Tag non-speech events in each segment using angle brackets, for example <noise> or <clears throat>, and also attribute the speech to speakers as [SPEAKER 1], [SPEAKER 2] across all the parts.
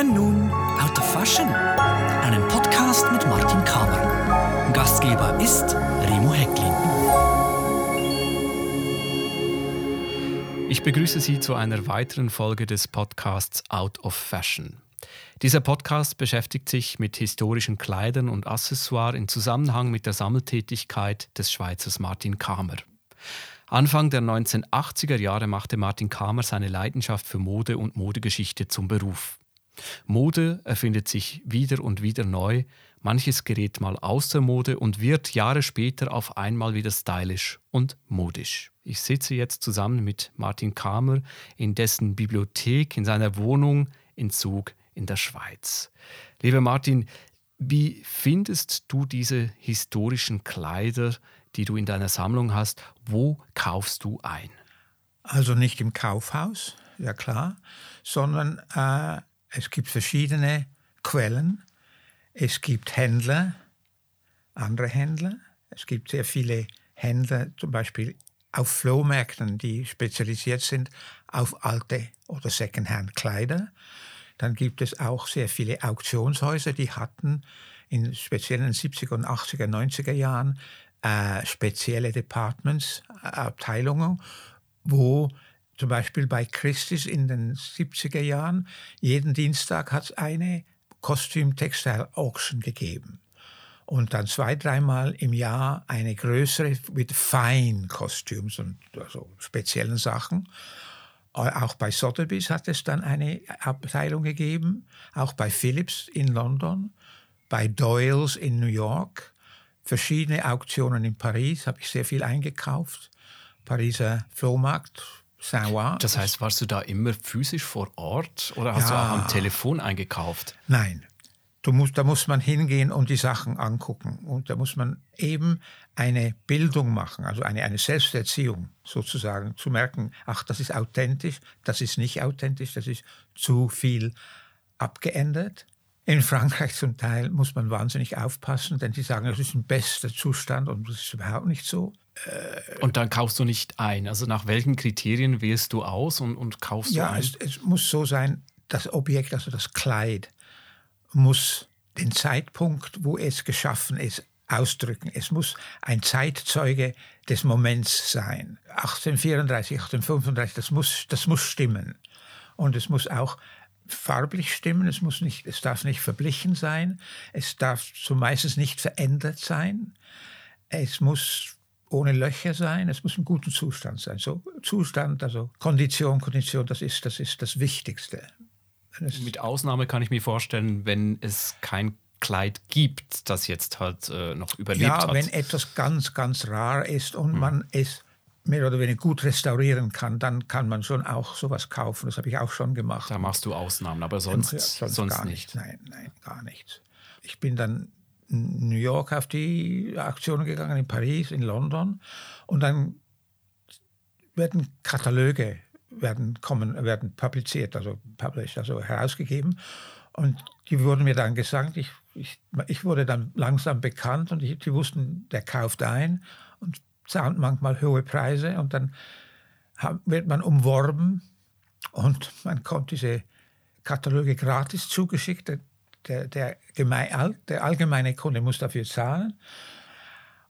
[SPEAKER 1] hören nun Out of Fashion, einen Podcast mit Martin Kamer. Gastgeber ist Remo Hecklin.
[SPEAKER 2] Ich begrüße Sie zu einer weiteren Folge des Podcasts Out of Fashion. Dieser Podcast beschäftigt sich mit historischen Kleidern und Accessoires in Zusammenhang mit der Sammeltätigkeit des Schweizers Martin Kamer. Anfang der 1980er Jahre machte Martin Kamer seine Leidenschaft für Mode und Modegeschichte zum Beruf. Mode erfindet sich wieder und wieder neu, manches gerät mal aus der Mode und wird Jahre später auf einmal wieder stylisch und modisch. Ich sitze jetzt zusammen mit Martin Kamer in dessen Bibliothek, in seiner Wohnung in Zug in der Schweiz. Lieber Martin, wie findest du diese historischen Kleider, die du in deiner Sammlung hast? Wo kaufst du ein?
[SPEAKER 3] Also nicht im Kaufhaus, ja klar, sondern äh, es gibt verschiedene Quellen. Es gibt Händler, andere Händler. Es gibt sehr viele Händler, zum Beispiel auf Flohmärkten, die spezialisiert sind auf alte oder Secondhand-Kleider. Dann gibt es auch sehr viele Auktionshäuser, die hatten in speziellen 70er und 80er, 90er Jahren äh, spezielle Departments, äh, Abteilungen, wo zum Beispiel bei Christis in den 70er Jahren, jeden Dienstag hat es eine Kostüm-Textile-Auction gegeben. Und dann zwei, dreimal im Jahr eine größere mit Fine-Kostüms und also speziellen Sachen. Auch bei Sotheby's hat es dann eine Abteilung gegeben, auch bei Philips in London, bei Doyles in New York, verschiedene Auktionen in Paris, habe ich sehr viel eingekauft. Pariser Flohmarkt,
[SPEAKER 2] Saint-Ouen. Das heißt, warst du da immer physisch vor Ort oder hast ja. du auch am Telefon eingekauft?
[SPEAKER 3] Nein. Du musst, da muss man hingehen und die Sachen angucken. Und da muss man eben eine Bildung machen, also eine, eine Selbsterziehung sozusagen, zu merken, ach, das ist authentisch, das ist nicht authentisch, das ist zu viel abgeändert. In Frankreich zum Teil muss man wahnsinnig aufpassen, denn sie sagen, es ist ein bester Zustand und das ist überhaupt nicht so.
[SPEAKER 2] Äh, und dann kaufst du nicht ein. Also nach welchen Kriterien wählst du aus und, und kaufst
[SPEAKER 3] ja,
[SPEAKER 2] du ein?
[SPEAKER 3] Ja, es, es muss so sein, das Objekt, also das Kleid, muss den Zeitpunkt, wo es geschaffen ist, ausdrücken. Es muss ein Zeitzeuge des Moments sein. 1834, 1835, das muss, das muss stimmen. Und es muss auch farblich stimmen, es, muss nicht, es darf nicht verblichen sein, es darf zumeist nicht verändert sein, es muss ohne Löcher sein, es muss im guten Zustand sein. So Zustand, also Kondition, Kondition, das ist das, ist das Wichtigste.
[SPEAKER 2] Mit Ausnahme kann ich mir vorstellen, wenn es kein Kleid gibt, das jetzt halt äh, noch überlebt
[SPEAKER 3] ja,
[SPEAKER 2] hat.
[SPEAKER 3] Ja, wenn etwas ganz, ganz rar ist und hm. man es mehr oder weniger gut restaurieren kann, dann kann man schon auch sowas kaufen. Das habe ich auch schon gemacht.
[SPEAKER 2] Da machst du Ausnahmen, aber sonst, ja, sonst, sonst
[SPEAKER 3] gar
[SPEAKER 2] nicht.
[SPEAKER 3] nicht. Nein, nein, gar nichts. Ich bin dann New York auf die Aktionen gegangen, in Paris, in London und dann werden Kataloge werden kommen, werden publiziert, also published, also herausgegeben. Und die wurden mir dann gesagt, ich, ich, ich wurde dann langsam bekannt und ich, die wussten, der kauft ein und zahlt manchmal hohe Preise und dann wird man umworben und man kommt diese Kataloge gratis zugeschickt. Der, der, der, der allgemeine Kunde muss dafür zahlen.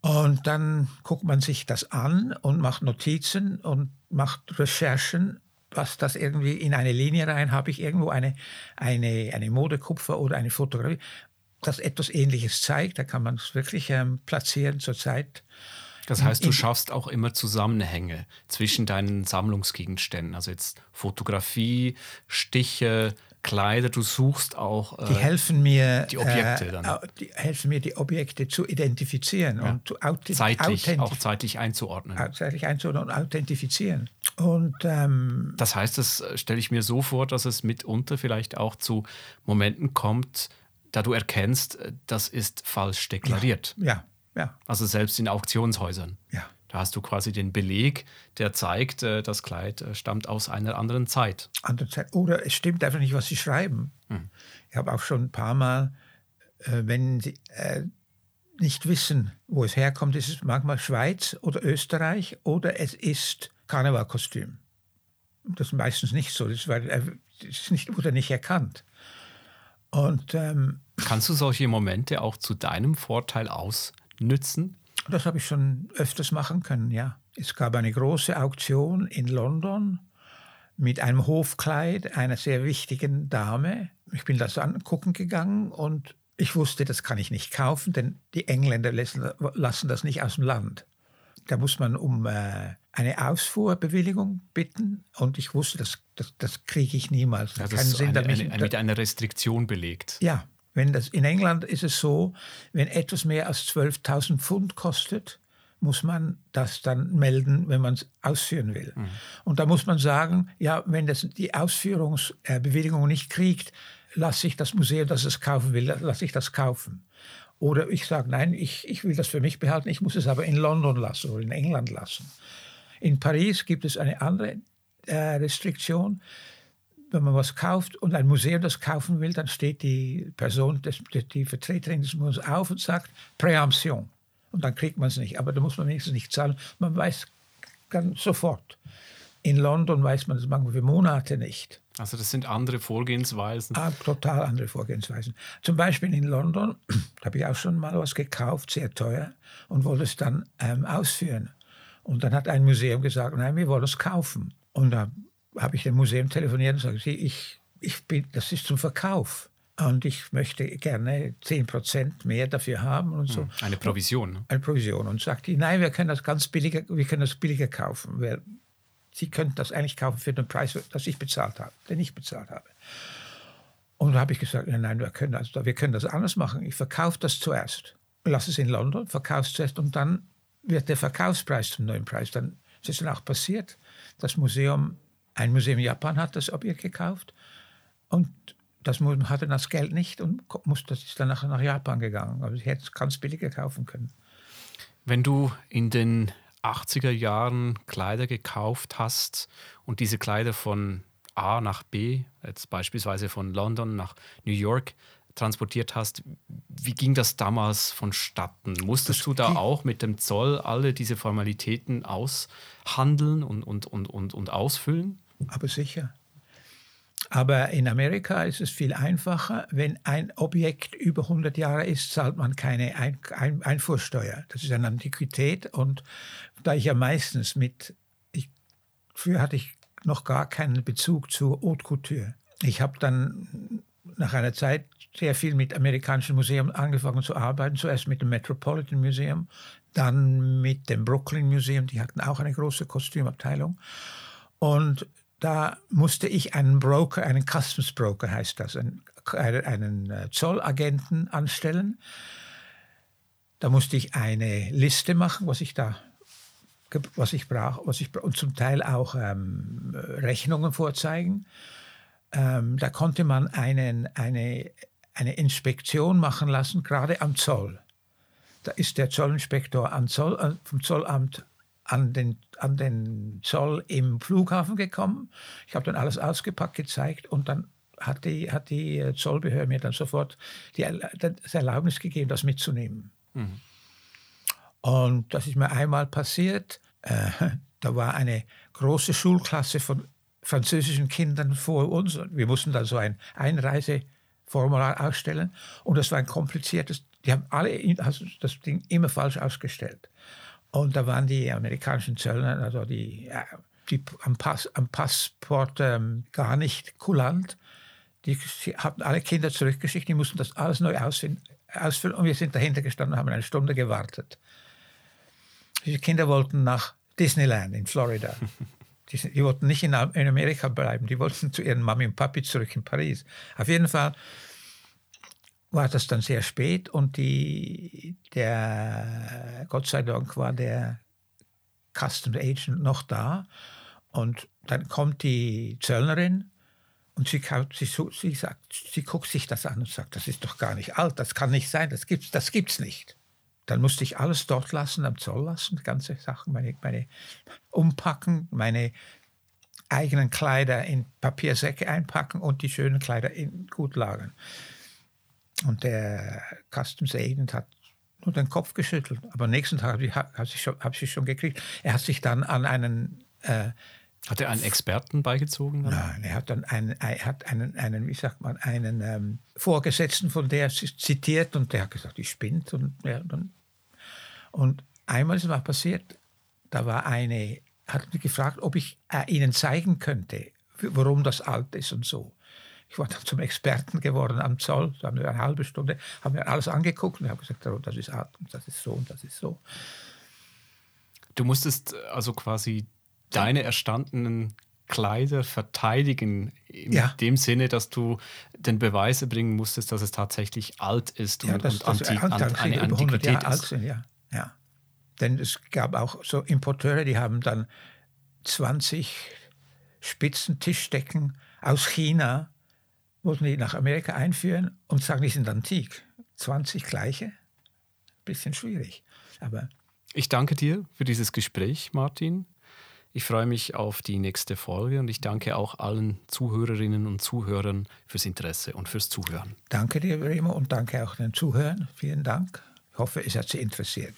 [SPEAKER 3] Und dann guckt man sich das an und macht Notizen und macht Recherchen, was das irgendwie in eine Linie rein, habe ich irgendwo eine, eine, eine Modekupfer oder eine Fotografie, das etwas Ähnliches zeigt. Da kann man es wirklich ähm, platzieren zurzeit.
[SPEAKER 2] Das heißt, du schaffst auch immer Zusammenhänge zwischen deinen Sammlungsgegenständen. Also jetzt Fotografie, Stiche, Kleider, du suchst auch
[SPEAKER 3] äh, die helfen mir
[SPEAKER 2] die Objekte dann.
[SPEAKER 3] Äh, die helfen mir die Objekte zu identifizieren ja. und zu
[SPEAKER 2] zeitlich, auch zeitlich einzuordnen.
[SPEAKER 3] Zeitlich einzuordnen und authentifizieren. Und ähm,
[SPEAKER 2] das heißt, das äh, stelle ich mir so vor, dass es mitunter vielleicht auch zu Momenten kommt, da du erkennst, äh, das ist falsch deklariert.
[SPEAKER 3] Ja, ja. ja.
[SPEAKER 2] Also selbst in Auktionshäusern.
[SPEAKER 3] Ja.
[SPEAKER 2] Da hast du quasi den Beleg, der zeigt, äh, das Kleid äh, stammt aus einer anderen Zeit.
[SPEAKER 3] Andere Zeit. Oder es stimmt einfach nicht, was sie schreiben. Hm. Ich habe auch schon ein paar Mal, äh, wenn sie nicht wissen, wo es herkommt, ist es manchmal Schweiz oder Österreich oder es ist Karnevalkostüm. Das ist meistens nicht so. Das, war, das ist nicht, wurde nicht erkannt. Und ähm,
[SPEAKER 2] Kannst du solche Momente auch zu deinem Vorteil ausnützen?
[SPEAKER 3] Das habe ich schon öfters machen können, ja. Es gab eine große Auktion in London mit einem Hofkleid einer sehr wichtigen Dame. Ich bin das angucken gegangen und ich wusste, das kann ich nicht kaufen, denn die Engländer lassen, lassen das nicht aus dem Land. Da muss man um äh, eine Ausfuhrbewilligung bitten und ich wusste, das, das, das kriege ich niemals.
[SPEAKER 2] Also
[SPEAKER 3] Keinen
[SPEAKER 2] es ist
[SPEAKER 3] Sinn,
[SPEAKER 2] eine, eine, mit einer Restriktion belegt.
[SPEAKER 3] ja, wenn das, in England ist es so, wenn etwas mehr als 12.000 Pfund kostet, muss man das dann melden, wenn man es ausführen will. Und da muss man sagen, ja, wenn das die Ausführungsbewilligung nicht kriegt, lasse ich das Museum, das es kaufen will, lasse ich das kaufen. Oder ich sage, nein, ich, ich will das für mich behalten, ich muss es aber in London lassen oder in England lassen. In Paris gibt es eine andere äh, Restriktion wenn man was kauft und ein Museum das kaufen will, dann steht die Person, die Vertreterin des Museums auf und sagt Präemption. Und dann kriegt man es nicht. Aber da muss man wenigstens nicht zahlen. Man weiß ganz sofort. In London weiß man das manchmal für Monate nicht.
[SPEAKER 2] Also das sind andere Vorgehensweisen.
[SPEAKER 3] Ah, total andere Vorgehensweisen. Zum Beispiel in London <clears throat> da habe ich auch schon mal was gekauft, sehr teuer, und wollte es dann ähm, ausführen. Und dann hat ein Museum gesagt, nein, wir wollen es kaufen. Und da habe ich dem Museum telefoniert und Sie, ich, ich bin, das ist zum Verkauf. Und ich möchte gerne 10% mehr dafür haben und so.
[SPEAKER 2] Eine Provision. ne?
[SPEAKER 3] Eine Provision. Und sagt die, nein, wir können das ganz billiger, wir können das billiger kaufen. Wir, Sie könnten das eigentlich kaufen für den Preis, das ich bezahlt habe, den ich bezahlt habe. Und da habe ich gesagt, nein, nein, wir können, das, wir können das anders machen. Ich verkaufe das zuerst. Lass es in London, verkaufe es zuerst und dann wird der Verkaufspreis zum neuen Preis. Dann ist es dann auch passiert. Das Museum, ein Museum in Japan hat das Objekt gekauft und das Museum hatte das Geld nicht und muss, das ist dann nach Japan gegangen. Aber ich hätte es ganz billiger kaufen können.
[SPEAKER 2] Wenn du in den 80er Jahren Kleider gekauft hast und diese Kleider von A nach B, jetzt beispielsweise von London nach New York, transportiert hast, wie ging das damals vonstatten? Musstest du da auch mit dem Zoll alle diese Formalitäten aushandeln und, und, und, und, und ausfüllen?
[SPEAKER 3] Aber sicher. Aber in Amerika ist es viel einfacher. Wenn ein Objekt über 100 Jahre ist, zahlt man keine ein ein Einfuhrsteuer. Das ist eine Antiquität. Und da ich ja meistens mit, ich, früher hatte ich noch gar keinen Bezug zu Haute Couture. Ich habe dann nach einer Zeit sehr viel mit amerikanischen Museen angefangen zu arbeiten. Zuerst mit dem Metropolitan Museum, dann mit dem Brooklyn Museum. Die hatten auch eine große Kostümabteilung. Und da musste ich einen Broker, einen Customs Broker heißt das, einen, einen äh, Zollagenten anstellen. Da musste ich eine Liste machen, was ich da was ich brauche, was ich und zum Teil auch ähm, Rechnungen vorzeigen. Ähm, da konnte man einen, eine, eine Inspektion machen lassen, gerade am Zoll. Da ist der Zollinspektor Zoll, äh, vom Zollamt an den, an den Zoll im Flughafen gekommen. Ich habe dann alles ausgepackt, gezeigt und dann hat die, hat die äh, Zollbehörde mir dann sofort die, das Erlaubnis gegeben, das mitzunehmen. Und das ist mir einmal passiert. Äh, <laughs> da war eine große Schulklasse von französischen Kindern vor uns. Und Wir mussten dann so ein Einreiseformular ausstellen. Und das war ein kompliziertes. Die haben alle also das Ding immer falsch ausgestellt. Und da waren die amerikanischen Zöllner, also die, ja, die am, Pass, am Passport ähm, gar nicht kulant. Die hatten alle Kinder zurückgeschickt, die mussten das alles neu ausfüllen, und wir sind dahinter gestanden und haben eine Stunde gewartet. Die Kinder wollten nach Disneyland in Florida. <laughs> Die, die wollten nicht in, in Amerika bleiben, die wollten zu ihren Mami und Papi zurück in Paris. Auf jeden Fall war das dann sehr spät und die, der, Gott sei Dank war der Customs Agent noch da. Und dann kommt die Zöllnerin und sie, kaut- sie, sie, sagt, sie guckt sich das an und sagt, das ist doch gar nicht alt, das kann nicht sein, das gibt's, das gibt's nicht. Dann musste ich alles dort lassen, am Zoll lassen, die ganze Sachen, meine, meine umpacken, meine eigenen Kleider in Papiersäcke einpacken und die schönen Kleider in gut lagern. Und der Customs Agent hat nur den Kopf geschüttelt. Aber am nächsten Tag habe ich, hab ich, schon, hab ich schon gekriegt. Er hat sich dann an einen äh,
[SPEAKER 2] Hat er einen Experten beigezogen?
[SPEAKER 3] Dann? Nein, er hat dann einen, er hat einen, einen wie sagt man, einen ähm, Vorgesetzten von der zitiert und der hat gesagt, ich spinnt. Und, ja, und, und einmal ist was passiert, da war eine, hat mich gefragt, ob ich äh, ihnen zeigen könnte, warum das alt ist und so. Ich war dann zum Experten geworden am Zoll, da haben wir eine halbe Stunde, haben wir alles angeguckt und ich habe gesagt, oh, das ist alt und das ist so und das ist so.
[SPEAKER 2] Du musstest also quasi deine erstandenen Kleider verteidigen, in ja. dem Sinne, dass du den Beweis erbringen musstest, dass es tatsächlich alt ist
[SPEAKER 3] ja, und, das, und das Anti Anti eine Antiquität ist. Alt sind, ja. ja. Denn es gab auch so Importeure, die haben dann 20 Spitzentischdecken aus China, wollten die nach Amerika einführen und sagen, die sind antik. 20 gleiche, bisschen schwierig. Aber
[SPEAKER 2] ich danke dir für dieses Gespräch, Martin. Ich freue mich auf die nächste Folge und ich danke auch allen Zuhörerinnen und Zuhörern fürs Interesse und fürs Zuhören.
[SPEAKER 3] Danke dir, Remo, und danke auch den Zuhörern. Vielen Dank. Ich hoffe, es hat Sie interessiert.